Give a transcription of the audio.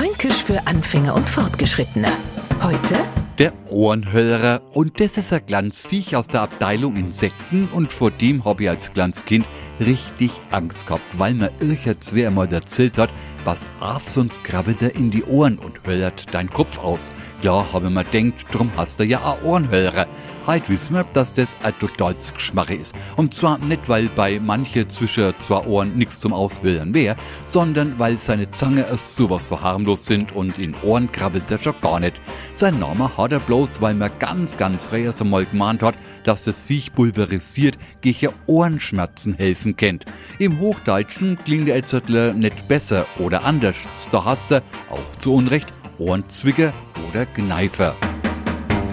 Fränkisch für Anfänger und Fortgeschrittene. Heute der Ohrenhörer. Und das ist ein Glanzviech aus der Abteilung Insekten und vor dem habe ich als Glanzkind richtig Angst gehabt, weil mir irgendwer einmal erzählt hat, was auf sonst krabbelt er in die Ohren und höllert dein Kopf aus. Ja, habe mir denkt, drum hast du ja auch Ohrenhörer. Heute wissen wir, dass das ein totales Geschmache ist. Und zwar nicht, weil bei manche zwischen zwei Ohren nichts zum Auswildern wäre, sondern weil seine Zange es sowas für harmlos sind und in Ohren krabbelt er schon gar nicht. Sein Name hat er bloß, weil man ganz, ganz früher so mal gemahnt hat, dass das Viech pulverisiert gegen Ohrenschmerzen helfen kennt. Im Hochdeutschen klingt der Elzertler nicht besser oder anders. Da hast du, auch zu Unrecht, Ohrenzwicker oder Gneifer.